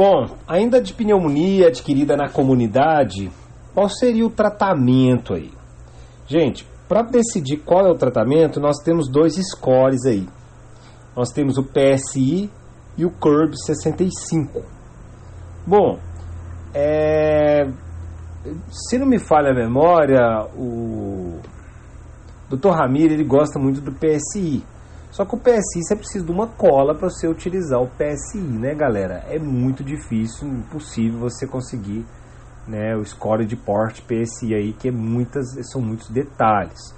Bom, ainda de pneumonia adquirida na comunidade, qual seria o tratamento aí? Gente, para decidir qual é o tratamento, nós temos dois scores aí. Nós temos o PSI e o CURB 65. Bom, é... se não me falha a memória, o Dr. Ramiro ele gosta muito do PSI. Só que o PSI você precisa de uma cola para você utilizar o PSI, né, galera? É muito difícil, impossível você conseguir né, o score de porte PSI aí, que é muitas, são muitos detalhes.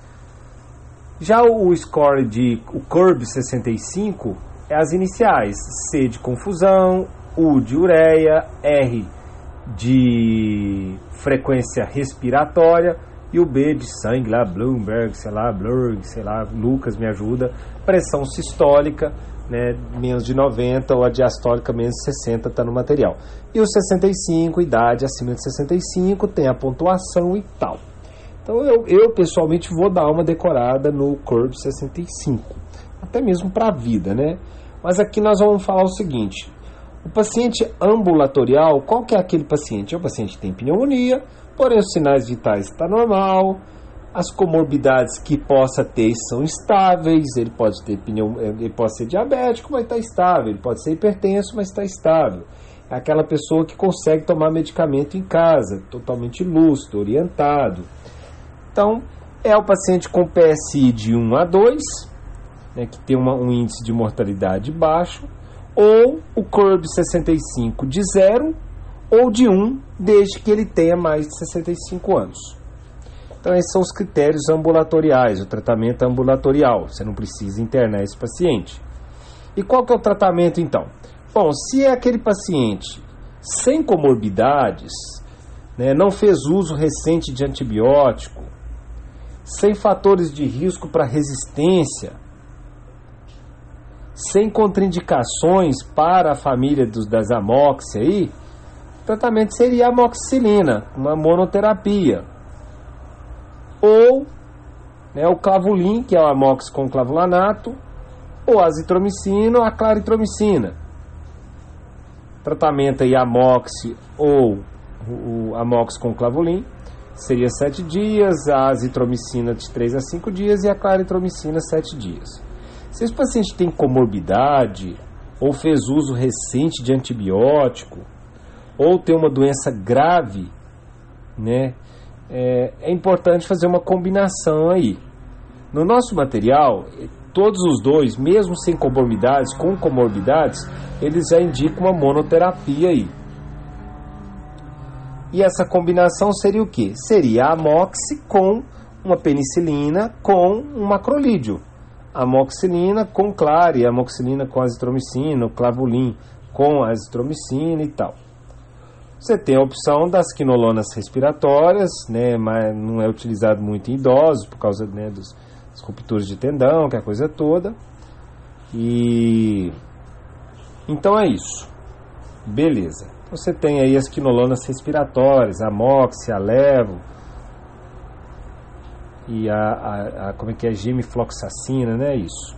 Já o score de o CURB 65 é as iniciais, C de confusão, U de ureia, R de frequência respiratória e o B de sangue lá, Bloomberg, sei lá, Blurg, sei lá, Lucas me ajuda, pressão sistólica, né, menos de 90 ou a diastólica menos de 60 está no material. E o 65, idade acima de 65, tem a pontuação e tal. Então eu, eu pessoalmente vou dar uma decorada no Curve 65, até mesmo para a vida, né? Mas aqui nós vamos falar o seguinte: o paciente ambulatorial, qual que é aquele paciente? É o paciente que tem pneumonia, porém os sinais vitais estão tá normal, as comorbidades que possa ter são estáveis, ele pode ter pneu, ele pode ser diabético, mas está estável, ele pode ser hipertenso, mas está estável. É aquela pessoa que consegue tomar medicamento em casa, totalmente lúcido, orientado. Então, é o paciente com PSI de 1 a 2, né, que tem uma, um índice de mortalidade baixo, ou o CURB 65 de 0 ou de 1, desde que ele tenha mais de 65 anos. Então, esses são os critérios ambulatoriais, o tratamento ambulatorial. Você não precisa internar esse paciente. E qual que é o tratamento, então? Bom, se é aquele paciente sem comorbidades, né, não fez uso recente de antibiótico, sem fatores de risco para resistência, sem contraindicações para a família dos, das amox aí, o tratamento seria amoxicilina, uma monoterapia ou né, o clavulin, que é o amox com clavulanato, ou a azitromicina ou a claritromicina. Tratamento aí amox ou o amox com clavulin seria 7 dias, a azitromicina de 3 a 5 dias e a claritromicina 7 dias. Se esse paciente tem comorbidade ou fez uso recente de antibiótico ou tem uma doença grave, né, é, é importante fazer uma combinação aí. No nosso material, todos os dois, mesmo sem comorbidades, com comorbidades, eles já indicam uma monoterapia aí. E essa combinação seria o que? Seria a amoxi com uma penicilina com um macrolídeo. Amoxilina com clare, amoxilina com azitromicina, clavulin com azitromicina e tal. Você tem a opção das quinolonas respiratórias, né, mas não é utilizado muito em idosos por causa né, dos, das rupturas de tendão, que é a coisa toda. E então é isso. Beleza. Você tem aí as quinolonas respiratórias, a mox, a levo e a, a, a como é que é gemifloxacina, né? Isso.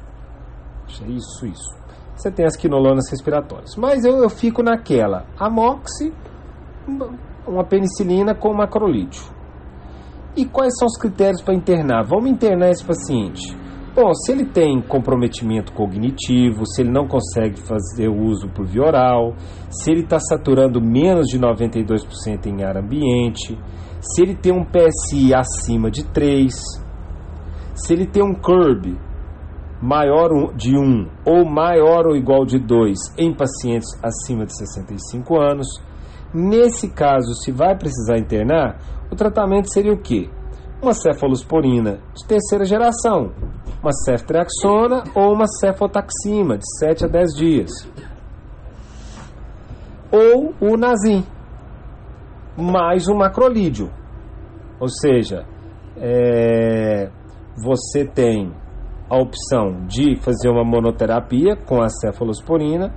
Isso, isso. Você tem as quinolonas respiratórias. Mas eu, eu fico naquela. A moxi uma penicilina com macrolídeo. E quais são os critérios para internar? Vamos internar esse paciente. Bom, se ele tem comprometimento cognitivo, se ele não consegue fazer uso por via oral, se ele está saturando menos de 92% em ar ambiente, se ele tem um PSI acima de 3, se ele tem um CURB maior de 1 ou maior ou igual de 2 em pacientes acima de 65 anos, Nesse caso, se vai precisar internar, o tratamento seria o quê? Uma cefalosporina de terceira geração, uma ceftriaxona ou uma cefotaxima de 7 a 10 dias. Ou o Nazim, mais um macrolídeo. Ou seja, é, você tem a opção de fazer uma monoterapia com a cefalosporina,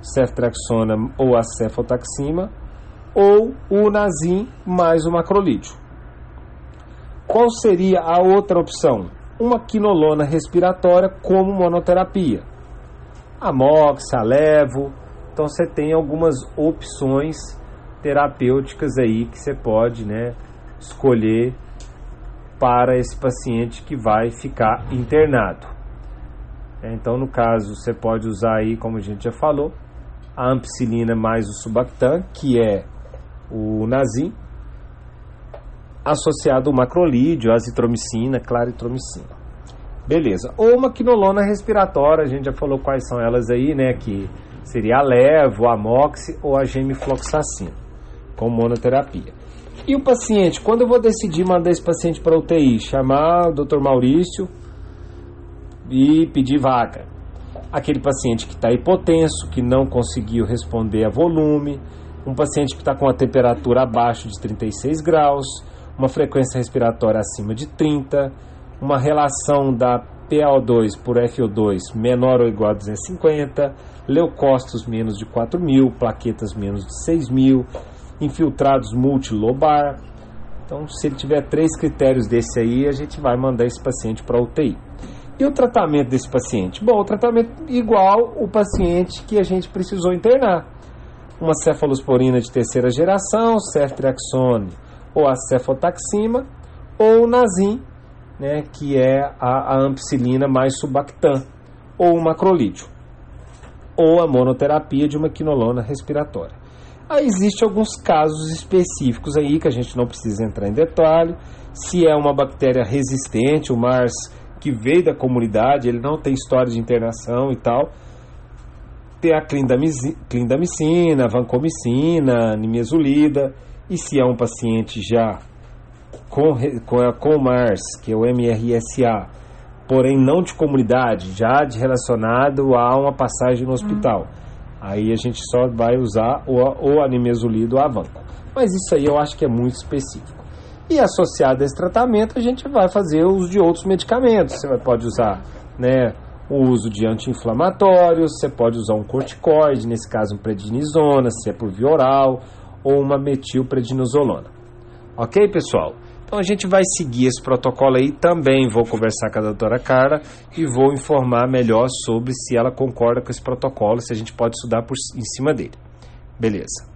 ceftriaxona ou a cefotaxima, ou o Nazim mais o macrolídeo. Qual seria a outra opção? Uma quinolona respiratória como monoterapia. Amox, Alevo, Então você tem algumas opções terapêuticas aí que você pode né, escolher para esse paciente que vai ficar internado. É, então, no caso, você pode usar aí, como a gente já falou, a ampicilina mais o subactam, que é o Nazim, associado ao macrolídeo, azitromicina, claritromicina. Beleza. Ou uma quinolona respiratória, a gente já falou quais são elas aí, né? Que seria a levo, a moxi ou a gemifloxacina, com monoterapia. E o paciente, quando eu vou decidir mandar esse paciente para UTI, chamar o Dr. Maurício e pedir vaga. Aquele paciente que está hipotenso, que não conseguiu responder a volume, um paciente que está com a temperatura abaixo de 36 graus, uma frequência respiratória acima de 30, uma relação da PaO2 por FO2 menor ou igual a 250, leucócitos menos de 4 mil, plaquetas menos de 6 mil, infiltrados multilobar. Então, se ele tiver três critérios desse aí, a gente vai mandar esse paciente para UTI. E o tratamento desse paciente? Bom, o tratamento igual o paciente que a gente precisou internar. Uma cefalosporina de terceira geração, ceftriaxone ou a cefotaxima, ou o Nazim, né, que é a, a ampicilina mais subactam, ou o macrolídeo, ou a monoterapia de uma quinolona respiratória. Aí existem alguns casos específicos aí que a gente não precisa entrar em detalhe. Se é uma bactéria resistente, o MARS que veio da comunidade, ele não tem história de internação e tal. Tem a clindamicina, vancomicina, nimesulida. E se é um paciente já com, com, com o MARS, que é o MRSA, porém não de comunidade, já de relacionado a uma passagem no hospital. Hum Aí a gente só vai usar o, o animesulido ou a vanco. Mas isso aí eu acho que é muito específico. E associado a esse tratamento, a gente vai fazer uso de outros medicamentos. Você pode usar né, o uso de anti-inflamatórios, você pode usar um corticoide, nesse caso um prednisona, se é por via oral, ou uma metilprednisolona. Ok, pessoal? Então a gente vai seguir esse protocolo aí também. Vou conversar com a doutora Carla e vou informar melhor sobre se ela concorda com esse protocolo, se a gente pode estudar por, em cima dele. Beleza.